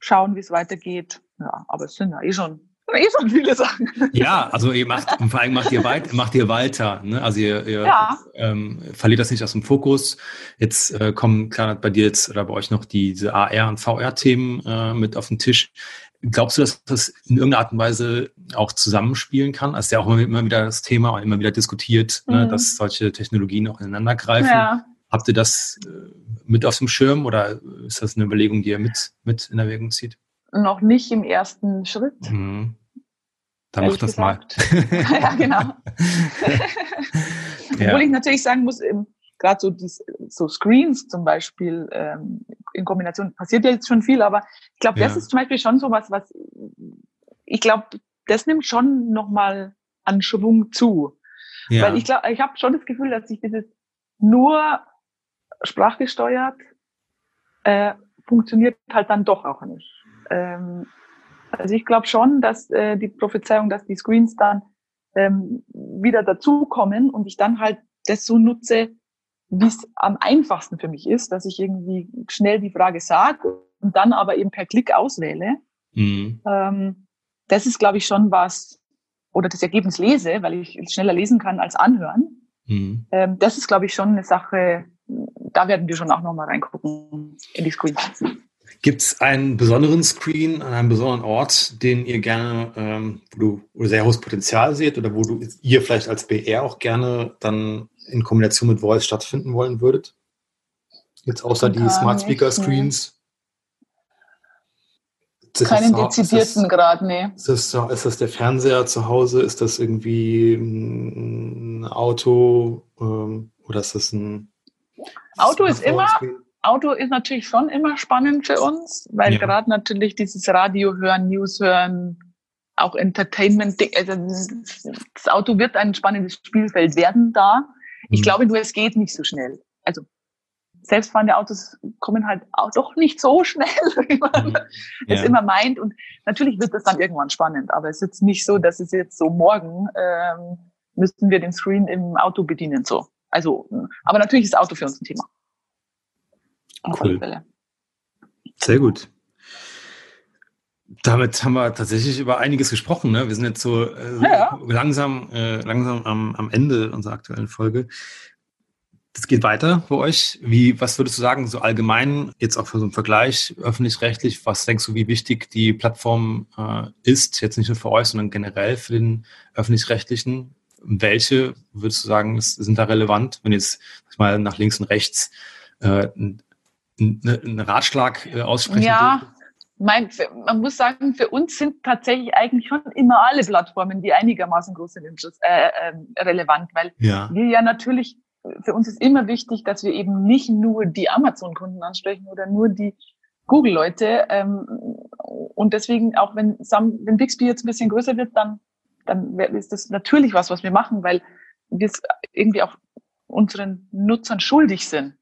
schauen, wie es weitergeht. Ja, aber es sind ja eh schon, eh schon viele Sachen. ja. Also ihr macht, vor allem macht ihr weit, macht ihr weiter. Ne? Also ihr, ihr Ja. ähm, verliert das nicht aus dem Fokus. Jetzt äh, kommen klar bei dir jetzt oder bei euch noch diese AR und VR-Themen äh, mit auf den Tisch. Glaubst du, dass das in irgendeiner Art und Weise auch zusammenspielen kann? Also ist ja auch immer, wieder das Thema und immer wieder diskutiert, ne, Mhm. dass solche Technologien auch ineinander greifen. Ja, Habt ihr das äh, mit auf dem Schirm oder ist das eine Überlegung, die ihr mit, mit in Erwägung zieht? noch nicht im ersten Schritt. Mhm. Dann Ehrlich mach das mal. ja, genau. Ja. Obwohl ich natürlich sagen muss, ähm, gerade so, dies, so Screens zum Beispiel ähm, in Kombination passiert ja jetzt schon viel, aber ich glaube, das Ja. ist zum Beispiel schon so was, was ich glaube, das nimmt schon nochmal an Schwung zu. ja. Weil ich glaube, ich habe schon das Gefühl, dass sich dieses nur sprachgesteuert äh, funktioniert halt dann doch auch nicht. Ähm, also ich glaube schon, dass äh, die Prophezeiung, dass die Screens dann ähm, wieder dazukommen und ich dann halt das so nutze, wie es am einfachsten für mich ist, dass ich irgendwie schnell die Frage sage und dann aber eben per Klick auswähle. Mhm. Ähm, das ist, glaube ich, schon was, oder das Ergebnis lese, weil ich es schneller lesen kann als anhören. Mhm. Ähm, das ist, glaube ich, schon eine Sache, da werden wir schon auch nochmal reingucken in die Screens. Gibt es einen besonderen Screen an einem besonderen Ort, den ihr gerne, ähm, wo du wo sehr hohes Potenzial seht oder wo du ihr vielleicht als BR auch gerne dann in Kombination mit Voice stattfinden wollen würdet? Jetzt außer die Smart nicht, Speaker. Screens? Das Keinen das- dezidierten Grad, nee. Ist das, ist das der Fernseher zu Hause? Ist das irgendwie ein Auto? Ähm, oder ist das ein Auto ist immer- Smartphone-Screen? Auto ist natürlich schon immer spannend für uns, weil Ja. gerade natürlich dieses Radio hören, News hören, auch Entertainment, also das Auto wird ein spannendes Spielfeld werden da. Ich Mhm. glaube nur, es geht nicht so schnell. Also selbstfahrende Autos kommen halt auch doch nicht so schnell, wie man Mhm. es Ja. immer meint. Und natürlich wird das dann irgendwann spannend, aber es ist jetzt nicht so, dass es jetzt so morgen ähm, müssten wir den Screen im Auto bedienen. So. Also, aber natürlich ist Auto für uns ein Thema. Auf Cool. alle Fälle. Sehr gut. Damit haben wir tatsächlich über einiges gesprochen. Ne? Wir sind jetzt so äh, Ja. langsam, äh, langsam am, am Ende unserer aktuellen Folge. Das geht weiter für euch. Wie, was würdest du sagen, so allgemein, jetzt auch für so einen Vergleich, öffentlich-rechtlich, was denkst du, wie wichtig die Plattform äh, ist, jetzt nicht nur für euch, sondern generell für den öffentlich-rechtlichen? welche würdest du sagen, sind da relevant, wenn jetzt mal nach links und rechts äh, einen Ratschlag äh, aussprechen Ja, mein, man muss sagen, für uns sind tatsächlich eigentlich schon immer alle Plattformen, die einigermaßen groß sind, äh, äh, relevant, weil ja. wir ja natürlich, für uns ist immer wichtig, dass wir eben nicht nur die Amazon-Kunden ansprechen oder nur die Google-Leute. Ähm, und deswegen, auch wenn, Sam, wenn Bixby jetzt ein bisschen größer wird, dann, dann ist das natürlich was, was wir machen, weil wir es irgendwie auch unseren Nutzern schuldig sind,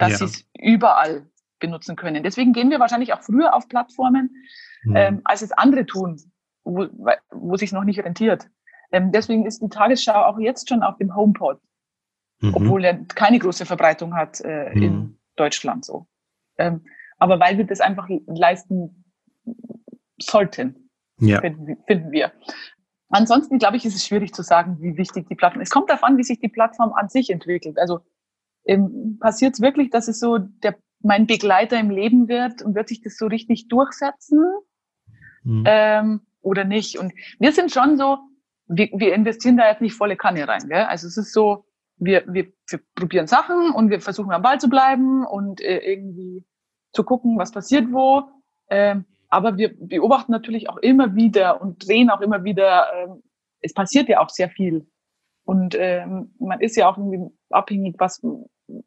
dass ja. sie es überall benutzen können. Deswegen gehen wir wahrscheinlich auch früher auf Plattformen, mhm. ähm, als es andere tun, wo, wo sich noch nicht rentiert. Ähm, deswegen ist die Tagesschau auch jetzt schon auf dem HomePod, mhm. obwohl er keine große Verbreitung hat äh, mhm. in Deutschland so. Ähm, aber weil wir das einfach leisten sollten, ja. finden, finden wir. Ansonsten glaube ich, ist es schwierig zu sagen, wie wichtig die Plattform ist. Es kommt darauf an, wie sich die Plattform an sich entwickelt. Also ähm, passiert es wirklich, dass es so der mein Begleiter im Leben wird und wird sich das so richtig durchsetzen mhm. ähm, oder nicht. Und wir sind schon so, wir, wir investieren da jetzt nicht volle Kanne rein. Gell? Also es ist so, wir, wir, wir probieren Sachen und wir versuchen am Ball zu bleiben und äh, irgendwie zu gucken, was passiert wo. Ähm, aber wir beobachten natürlich auch immer wieder und drehen auch immer wieder, ähm, es passiert ja auch sehr viel. Und ähm, man ist ja auch irgendwie abhängig, was,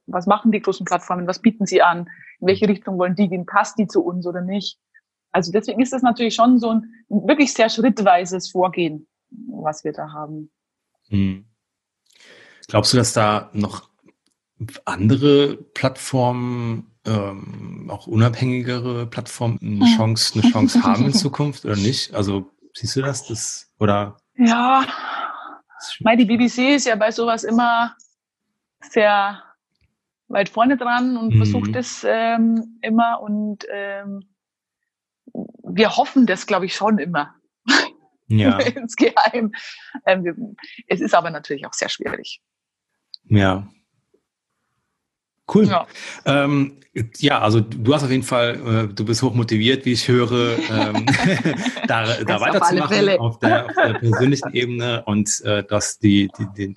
was machen die großen Plattformen, was bieten sie an, in welche Richtung wollen die gehen, passt die zu uns oder nicht. Also deswegen ist das natürlich schon so ein wirklich sehr schrittweises Vorgehen, was wir da haben. Hm. Glaubst du, dass da noch andere Plattformen, ähm, auch unabhängigere Plattformen eine hm. Chance, eine Chance haben in Zukunft oder nicht? Also siehst du das? das oder? Ja, meine, die BBC ist ja bei sowas immer sehr weit vorne dran und mhm. versucht es ähm, immer und ähm, wir hoffen das, glaube ich, schon immer. Ja. Insgeheim. Ähm, es ist aber natürlich auch sehr schwierig. Ja. Cool. Ja. Ähm, ja, also du hast auf jeden Fall, äh, du bist hoch motiviert, wie ich höre, ähm, da, da weiterzumachen auf, auf, der, auf der persönlichen Ebene und äh, dass die, die, die,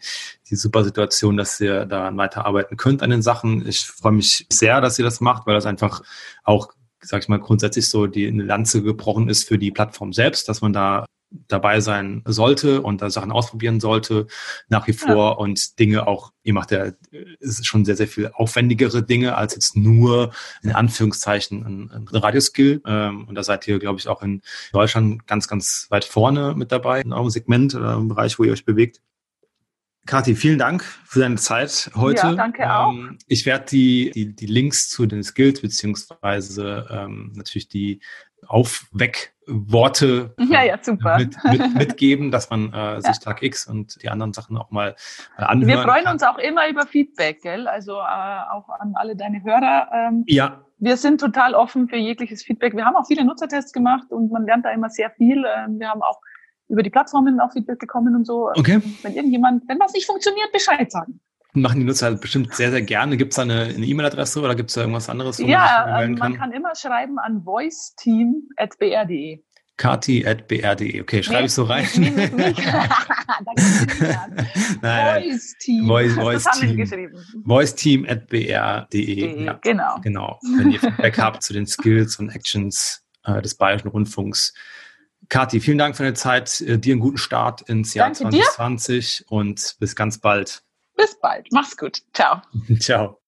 die super Situation, dass ihr daran weiterarbeiten könnt an den Sachen. Ich freue mich sehr, dass ihr das macht, weil das einfach auch sag ich mal, grundsätzlich so die eine Lanze gebrochen ist für die Plattform selbst, dass man da dabei sein sollte und da Sachen ausprobieren sollte, nach wie vor ja. und Dinge auch, ihr macht ja ist schon sehr, sehr viel aufwendigere Dinge als jetzt nur in Anführungszeichen ein, ein Radioskill. Ähm, und da seid ihr, glaube ich, auch in Deutschland ganz, ganz weit vorne mit dabei in eurem Segment oder im Bereich, wo ihr euch bewegt. Kathi, vielen Dank für deine Zeit heute. Ja, danke auch. Ähm, ich werde die, die, die Links zu den Skills beziehungsweise ähm, natürlich die Aufweckworte ja, ja, super. Mit, mit, mitgeben, dass man äh, sich ja. Tag X und die anderen Sachen auch mal äh, anhören Wir freuen kann. uns auch immer über Feedback, gell? Also äh, auch an alle deine Hörer. Ähm, ja. Wir sind total offen für jegliches Feedback. Wir haben auch viele Nutzertests gemacht und man lernt da immer sehr viel. Ähm, wir haben auch über die Plattformen auch Feedback bekommen und so. Okay. Wenn irgendjemand, wenn was nicht funktioniert, Bescheid sagen. Machen die Nutzer halt bestimmt sehr, sehr gerne. Gibt es da eine E-Mail-Adresse oder gibt es da irgendwas anderes? ja, man, ähm, kann? man kann immer schreiben an voiceteam.br.de. Kati.br.de. Okay, schreibe nee, ich so rein. Nee, nee, Voice Team. Voice, Voice Team. Voice Team at br.de. Ja, genau. Genau. Wenn ihr Feedback habt zu den Skills und Actions äh, des Bayerischen Rundfunks, Kathi, vielen Dank für deine Zeit. Äh, dir einen guten Start ins Jahr Danke 2020 dir. und bis ganz bald. Bis bald. Mach's gut. Ciao. Ciao.